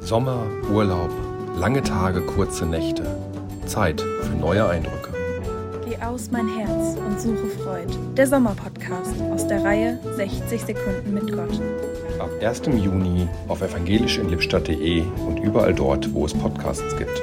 Sommer, Urlaub, lange Tage, kurze Nächte. Zeit für neue Eindrücke. Geh aus mein Herz und suche Freud. Der Sommerpodcast aus der Reihe 60 Sekunden mit Gott. Ab 1. Juni auf evangelischinlippstadt.de und überall dort, wo es Podcasts gibt.